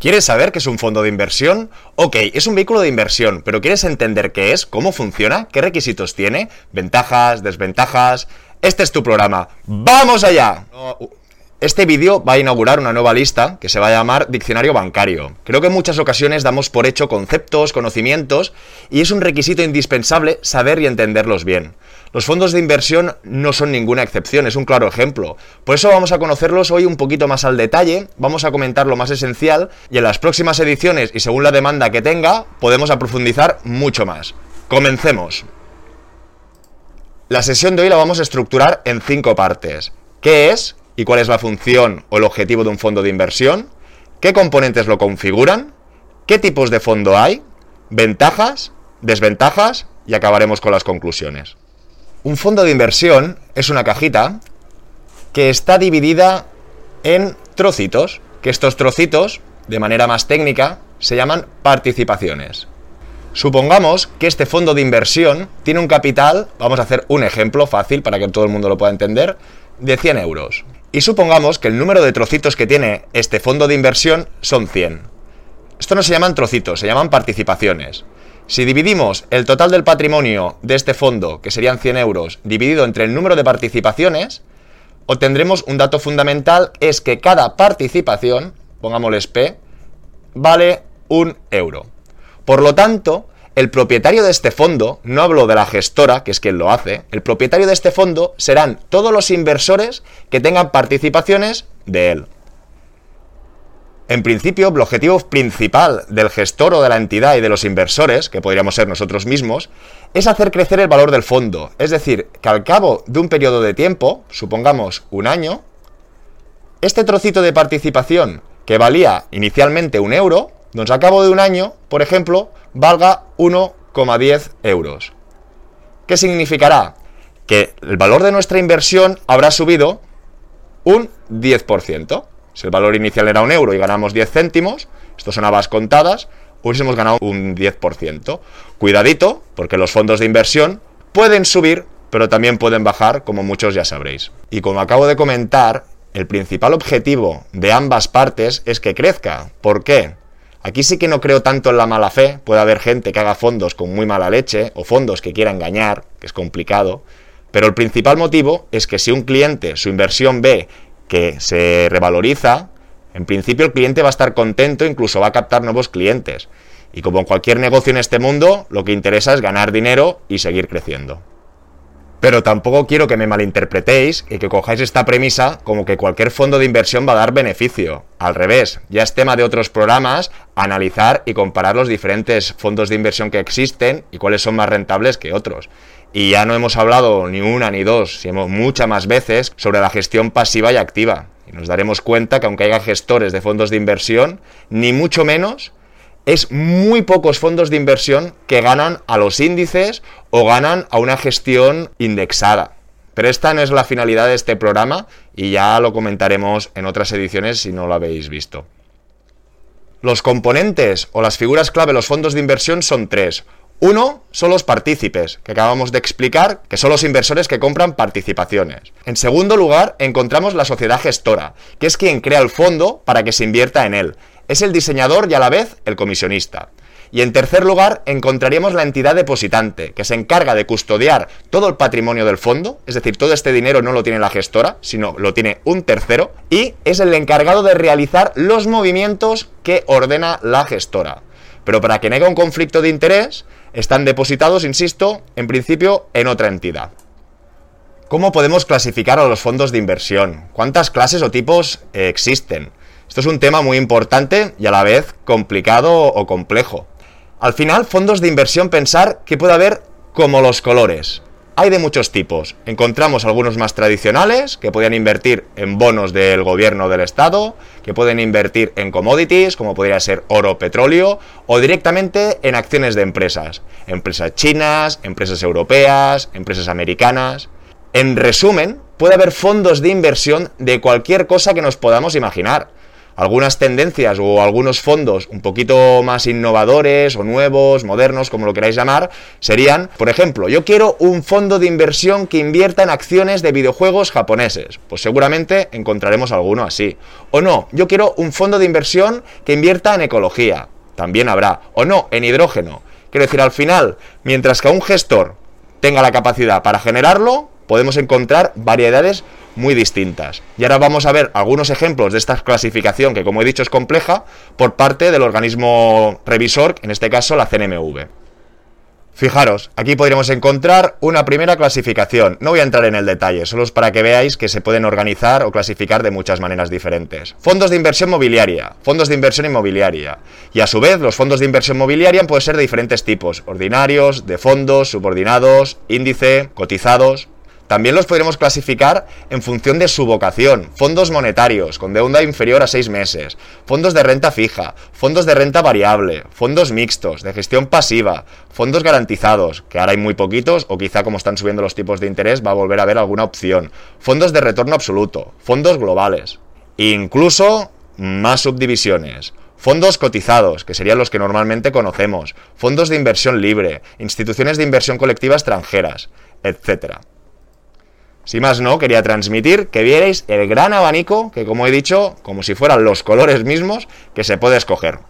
¿Quieres saber qué es un fondo de inversión? Ok, es un vehículo de inversión, pero ¿quieres entender qué es, cómo funciona, qué requisitos tiene, ventajas, desventajas? Este es tu programa. ¡Vamos allá! Este vídeo va a inaugurar una nueva lista que se va a llamar Diccionario Bancario. Creo que en muchas ocasiones damos por hecho conceptos, conocimientos, y es un requisito indispensable saber y entenderlos bien. Los fondos de inversión no son ninguna excepción, es un claro ejemplo. Por eso vamos a conocerlos hoy un poquito más al detalle, vamos a comentar lo más esencial y en las próximas ediciones y según la demanda que tenga, podemos profundizar mucho más. Comencemos. La sesión de hoy la vamos a estructurar en cinco partes. ¿Qué es y cuál es la función o el objetivo de un fondo de inversión? ¿Qué componentes lo configuran? ¿Qué tipos de fondo hay? ¿Ventajas? ¿Desventajas? Y acabaremos con las conclusiones. Un fondo de inversión es una cajita que está dividida en trocitos, que estos trocitos, de manera más técnica, se llaman participaciones. Supongamos que este fondo de inversión tiene un capital, vamos a hacer un ejemplo fácil para que todo el mundo lo pueda entender, de 100 euros. Y supongamos que el número de trocitos que tiene este fondo de inversión son 100. Esto no se llaman trocitos, se llaman participaciones. Si dividimos el total del patrimonio de este fondo, que serían 100 euros, dividido entre el número de participaciones, obtendremos un dato fundamental, es que cada participación, pongámosles P, vale un euro. Por lo tanto, el propietario de este fondo, no hablo de la gestora, que es quien lo hace, el propietario de este fondo serán todos los inversores que tengan participaciones de él. En principio, el objetivo principal del gestor o de la entidad y de los inversores, que podríamos ser nosotros mismos, es hacer crecer el valor del fondo. Es decir, que al cabo de un periodo de tiempo, supongamos un año, este trocito de participación que valía inicialmente un euro, nos a cabo de un año, por ejemplo, valga 1,10 euros. ¿Qué significará? Que el valor de nuestra inversión habrá subido un 10%. Si el valor inicial era un euro y ganamos 10 céntimos, esto son habas contadas, hubiésemos ganado un 10%. Cuidadito, porque los fondos de inversión pueden subir, pero también pueden bajar, como muchos ya sabréis. Y como acabo de comentar, el principal objetivo de ambas partes es que crezca. ¿Por qué? Aquí sí que no creo tanto en la mala fe, puede haber gente que haga fondos con muy mala leche o fondos que quiera engañar, que es complicado, pero el principal motivo es que si un cliente su inversión ve que se revaloriza, en principio el cliente va a estar contento, incluso va a captar nuevos clientes. Y como en cualquier negocio en este mundo, lo que interesa es ganar dinero y seguir creciendo. Pero tampoco quiero que me malinterpretéis y que cojáis esta premisa como que cualquier fondo de inversión va a dar beneficio. Al revés, ya es tema de otros programas analizar y comparar los diferentes fondos de inversión que existen y cuáles son más rentables que otros. Y ya no hemos hablado ni una ni dos, sino muchas más veces sobre la gestión pasiva y activa. Y nos daremos cuenta que aunque haya gestores de fondos de inversión, ni mucho menos es muy pocos fondos de inversión que ganan a los índices o ganan a una gestión indexada. Pero esta no es la finalidad de este programa y ya lo comentaremos en otras ediciones si no lo habéis visto. Los componentes o las figuras clave de los fondos de inversión son tres. Uno son los partícipes, que acabamos de explicar, que son los inversores que compran participaciones. En segundo lugar, encontramos la sociedad gestora, que es quien crea el fondo para que se invierta en él. Es el diseñador y a la vez el comisionista. Y en tercer lugar, encontraríamos la entidad depositante, que se encarga de custodiar todo el patrimonio del fondo, es decir, todo este dinero no lo tiene la gestora, sino lo tiene un tercero, y es el encargado de realizar los movimientos que ordena la gestora. Pero para que no haya un conflicto de interés, están depositados, insisto, en principio en otra entidad. ¿Cómo podemos clasificar a los fondos de inversión? ¿Cuántas clases o tipos eh, existen? Esto es un tema muy importante y a la vez complicado o complejo. Al final, fondos de inversión pensar que puede haber como los colores hay de muchos tipos. Encontramos algunos más tradicionales que pueden invertir en bonos del gobierno del Estado, que pueden invertir en commodities, como podría ser oro, petróleo, o directamente en acciones de empresas. Empresas chinas, empresas europeas, empresas americanas. En resumen, puede haber fondos de inversión de cualquier cosa que nos podamos imaginar. Algunas tendencias o algunos fondos un poquito más innovadores o nuevos, modernos, como lo queráis llamar, serían, por ejemplo, yo quiero un fondo de inversión que invierta en acciones de videojuegos japoneses. Pues seguramente encontraremos alguno así. O no, yo quiero un fondo de inversión que invierta en ecología. También habrá. O no, en hidrógeno. Quiero decir, al final, mientras que un gestor tenga la capacidad para generarlo, podemos encontrar variedades muy distintas. Y ahora vamos a ver algunos ejemplos de esta clasificación, que como he dicho es compleja, por parte del organismo revisor, en este caso la CNMV. Fijaros, aquí podríamos encontrar una primera clasificación. No voy a entrar en el detalle, solo es para que veáis que se pueden organizar o clasificar de muchas maneras diferentes. Fondos de inversión mobiliaria, fondos de inversión inmobiliaria. Y a su vez, los fondos de inversión mobiliaria pueden ser de diferentes tipos, ordinarios, de fondos, subordinados, índice, cotizados. También los podremos clasificar en función de su vocación. Fondos monetarios, con deuda inferior a 6 meses. Fondos de renta fija. Fondos de renta variable. Fondos mixtos, de gestión pasiva. Fondos garantizados, que ahora hay muy poquitos, o quizá como están subiendo los tipos de interés va a volver a haber alguna opción. Fondos de retorno absoluto. Fondos globales. Incluso más subdivisiones. Fondos cotizados, que serían los que normalmente conocemos. Fondos de inversión libre. Instituciones de inversión colectiva extranjeras, etcétera. Sin más no, quería transmitir que vierais el gran abanico que, como he dicho, como si fueran los colores mismos, que se puede escoger.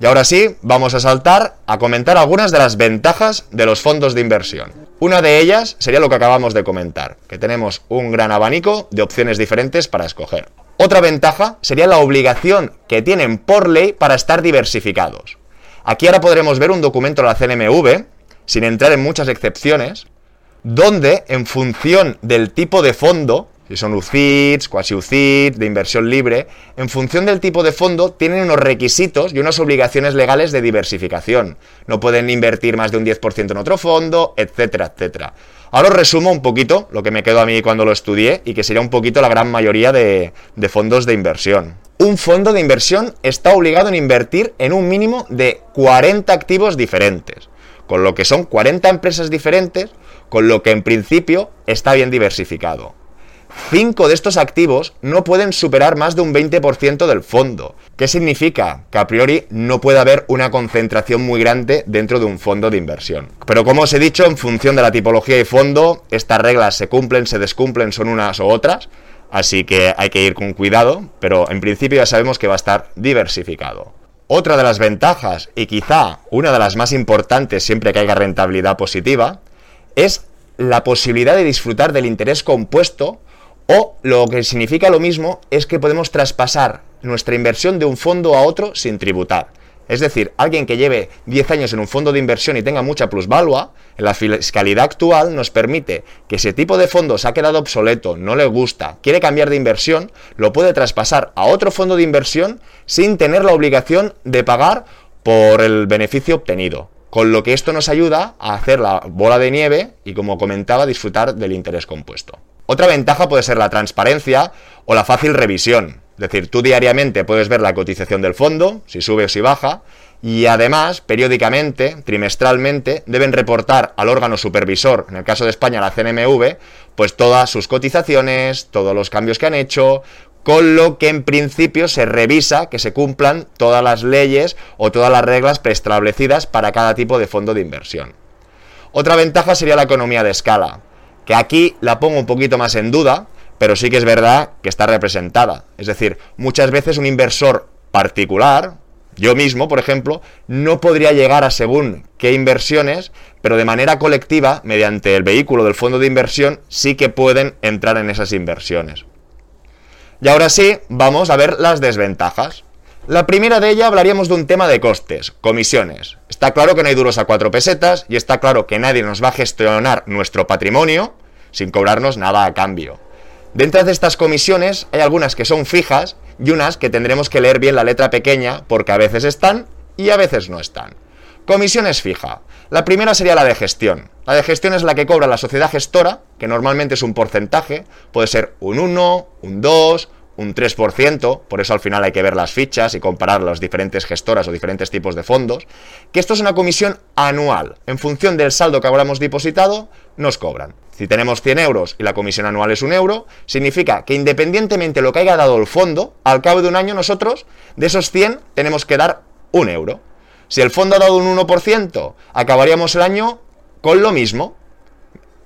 Y ahora sí, vamos a saltar a comentar algunas de las ventajas de los fondos de inversión. Una de ellas sería lo que acabamos de comentar, que tenemos un gran abanico de opciones diferentes para escoger. Otra ventaja sería la obligación que tienen por ley para estar diversificados. Aquí ahora podremos ver un documento de la CNMV, sin entrar en muchas excepciones, donde en función del tipo de fondo, si son UCITS, quasi UCITS, de inversión libre, en función del tipo de fondo tienen unos requisitos y unas obligaciones legales de diversificación. No pueden invertir más de un 10% en otro fondo, etcétera, etcétera. Ahora os resumo un poquito lo que me quedó a mí cuando lo estudié y que sería un poquito la gran mayoría de, fondos de inversión. Un fondo de inversión está obligado en invertir en un mínimo de 40 activos diferentes, con lo que son 40 empresas diferentes con lo que en principio está bien diversificado. Cinco de estos activos no pueden superar más de un 20% del fondo. ¿Qué significa? Que a priori no puede haber una concentración muy grande dentro de un fondo de inversión. Pero como os he dicho, en función de la tipología y fondo, estas reglas se cumplen, se descumplen, son unas u otras. Así que hay que ir con cuidado, pero en principio ya sabemos que va a estar diversificado. Otra de las ventajas, y quizá una de las más importantes siempre que haya rentabilidad positiva, es la posibilidad de disfrutar del interés compuesto o lo que significa lo mismo es que podemos traspasar nuestra inversión de un fondo a otro sin tributar. Es decir, alguien que lleve 10 años en un fondo de inversión y tenga mucha plusvalua, la fiscalidad actual nos permite que ese tipo de fondo se ha quedado obsoleto, no le gusta, quiere cambiar de inversión, lo puede traspasar a otro fondo de inversión sin tener la obligación de pagar por el beneficio obtenido. Con lo que esto nos ayuda a hacer la bola de nieve y, como comentaba, disfrutar del interés compuesto. Otra ventaja puede ser la transparencia o la fácil revisión. Es decir, tú diariamente puedes ver la cotización del fondo, si sube o si baja, y además, periódicamente, trimestralmente, deben reportar al órgano supervisor, en el caso de España la CNMV, pues todas sus cotizaciones, todos los cambios que han hecho, con lo que en principio se revisa que se cumplan todas las leyes o todas las reglas preestablecidas para cada tipo de fondo de inversión. Otra ventaja sería la economía de escala, que aquí la pongo un poquito más en duda, pero sí que es verdad que está representada. Es decir, muchas veces un inversor particular, yo mismo, por ejemplo, no podría llegar a según qué inversiones, pero de manera colectiva, mediante el vehículo del fondo de inversión, sí que pueden entrar en esas inversiones. Y ahora sí, vamos a ver las desventajas. La primera de ellas hablaríamos de un tema de costes, comisiones. Está claro que no hay duros a cuatro pesetas y está claro que nadie nos va a gestionar nuestro patrimonio sin cobrarnos nada a cambio. Dentro de estas comisiones hay algunas que son fijas y unas que tendremos que leer bien la letra pequeña porque a veces están y a veces no están. Comisiones fija. La primera sería la de gestión. La de gestión es la que cobra la sociedad gestora, que normalmente es un porcentaje, puede ser un 1, un 2, un 3%, por eso al final hay que ver las fichas y comparar las diferentes gestoras o diferentes tipos de fondos, que esto es una comisión anual. En función del saldo que habremos depositado, nos cobran. Si tenemos 100 euros y la comisión anual es un euro, significa que independientemente de lo que haya dado el fondo, al cabo de un año nosotros, de esos 100, tenemos que dar un euro. Si el fondo ha dado un 1%, acabaríamos el año con lo mismo.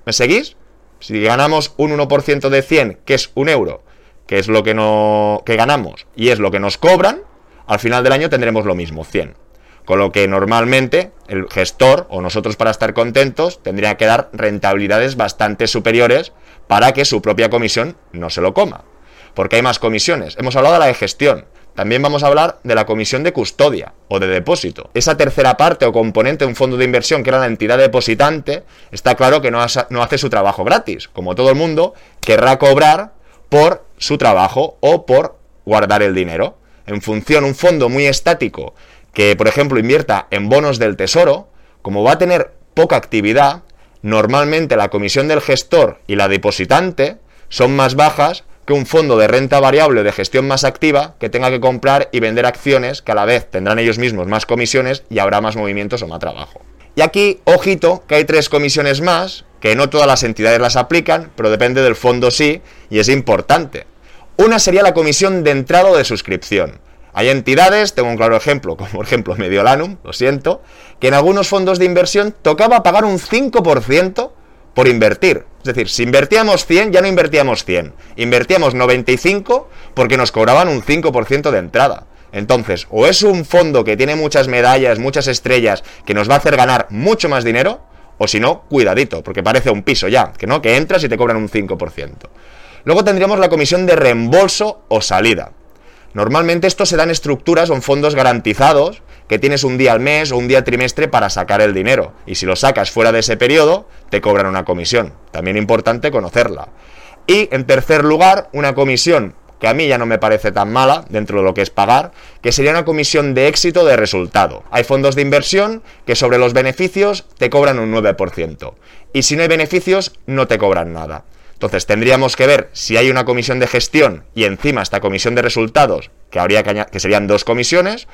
¿Me seguís? Si ganamos un 1% de 100, que es un euro, que es lo que, no, que ganamos y es lo que nos cobran, al final del año tendremos lo mismo, 100. Con lo que normalmente el gestor o nosotros para estar contentos tendría que dar rentabilidades bastante superiores para que su propia comisión no se lo coma. Porque hay más comisiones. Hemos hablado de la de gestión. También vamos a hablar de la comisión de custodia o de depósito. Esa tercera parte o componente de un fondo de inversión que era la entidad depositante, está claro que no, hace su trabajo gratis. Como todo el mundo, querrá cobrar por su trabajo o por guardar el dinero. En función, un fondo muy estático que, por ejemplo, invierta en bonos del tesoro, como va a tener poca actividad, normalmente la comisión del gestor y la depositante son más bajas que un fondo de renta variable de gestión más activa que tenga que comprar y vender acciones que a la vez tendrán ellos mismos más comisiones y habrá más movimientos o más trabajo. Y aquí, ojito, que hay tres comisiones más, que no todas las entidades las aplican, pero depende del fondo sí, y es importante. Una sería la comisión de entrada o de suscripción. Hay entidades, tengo un claro ejemplo, como por ejemplo Mediolanum, lo siento, que en algunos fondos de inversión tocaba pagar un 5% por invertir. Es decir, si invertíamos 100, ya no invertíamos 100. Invertíamos 95 porque nos cobraban un 5% de entrada. Entonces, o es un fondo que tiene muchas medallas, muchas estrellas, que nos va a hacer ganar mucho más dinero, o si no, cuidadito, porque parece un piso ya, que no, que entras y te cobran un 5%. Luego tendríamos la comisión de reembolso o salida. Normalmente esto se dan estructuras o fondos garantizados que tienes un día al mes o un día trimestre para sacar el dinero. Y si lo sacas fuera de ese periodo, te cobran una comisión. También importante conocerla. Y en tercer lugar, una comisión que a mí ya no me parece tan mala dentro de lo que es pagar, que sería una comisión de éxito de resultado. Hay fondos de inversión que sobre los beneficios te cobran un 9%. Y si no hay beneficios, no te cobran nada. Entonces tendríamos que ver si hay una comisión de gestión y encima esta comisión de resultados, que, habría que, que serían dos comisiones,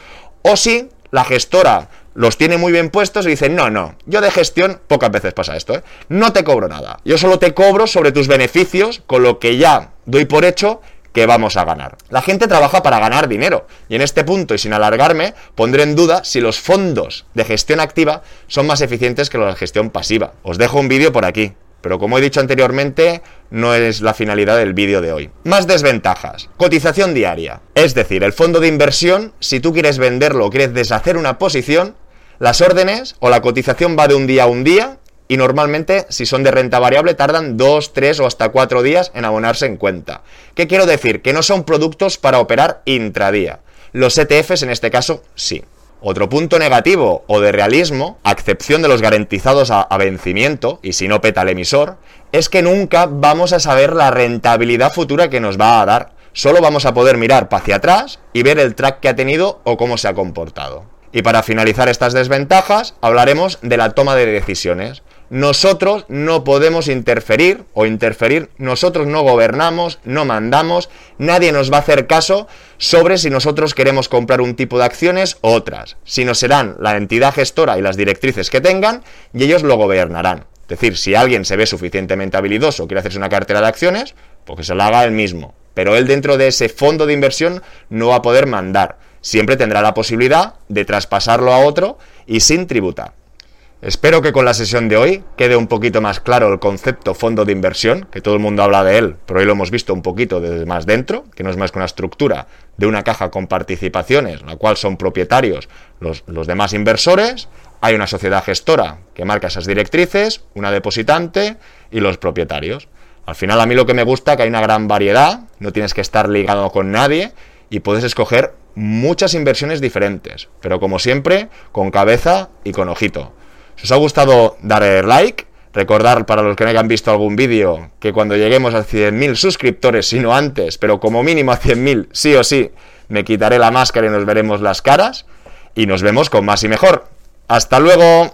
o si la gestora los tiene muy bien puestos y dice, no, no, yo de gestión, pocas veces pasa esto, ¿eh? no te cobro nada, yo solo te cobro sobre tus beneficios, con lo que ya doy por hecho que vamos a ganar. La gente trabaja para ganar dinero y en este punto y sin alargarme pondré en duda si los fondos de gestión activa son más eficientes que los de gestión pasiva. Os dejo un vídeo por aquí. Pero como he dicho anteriormente, no es la finalidad del vídeo de hoy. Más desventajas. Cotización diaria. Es decir, el fondo de inversión, si tú quieres venderlo o quieres deshacer una posición, las órdenes o la cotización va de un día a un día y normalmente, si son de renta variable, tardan dos, tres o hasta cuatro días en abonarse en cuenta. ¿Qué quiero decir? Que no son productos para operar intradía. Los ETFs en este caso sí. Otro punto negativo o de realismo, a excepción de los garantizados a, vencimiento, y si no peta el emisor, es que nunca vamos a saber la rentabilidad futura que nos va a dar. Solo vamos a poder mirar hacia atrás y ver el track que ha tenido o cómo se ha comportado. Y para finalizar estas desventajas, hablaremos de la toma de decisiones nosotros no podemos interferir o interferir, nosotros no gobernamos, no mandamos, nadie nos va a hacer caso sobre si nosotros queremos comprar un tipo de acciones u otras, sino serán la entidad gestora y las directrices que tengan y ellos lo gobernarán. Es decir, si alguien se ve suficientemente habilidoso o quiere hacerse una cartera de acciones, pues que se lo haga él mismo. Pero él dentro de ese fondo de inversión no va a poder mandar. Siempre tendrá la posibilidad de traspasarlo a otro y sin tributar. Espero que con la sesión de hoy quede un poquito más claro el concepto fondo de inversión, que todo el mundo habla de él, pero hoy lo hemos visto un poquito desde más dentro, que no es más que una estructura de una caja con participaciones, la cual son propietarios los, los demás inversores, hay una sociedad gestora que marca esas directrices, una depositante y los propietarios. Al final a mí lo que me gusta es que hay una gran variedad, no tienes que estar ligado con nadie y puedes escoger muchas inversiones diferentes, pero como siempre, con cabeza y con ojito. Si os ha gustado, dar like. Recordar para los que no hayan visto algún vídeo que cuando lleguemos a 100.000 suscriptores, si no antes, pero como mínimo a 100.000, sí o sí, me quitaré la máscara y nos veremos las caras. Y nos vemos con más y mejor. ¡Hasta luego!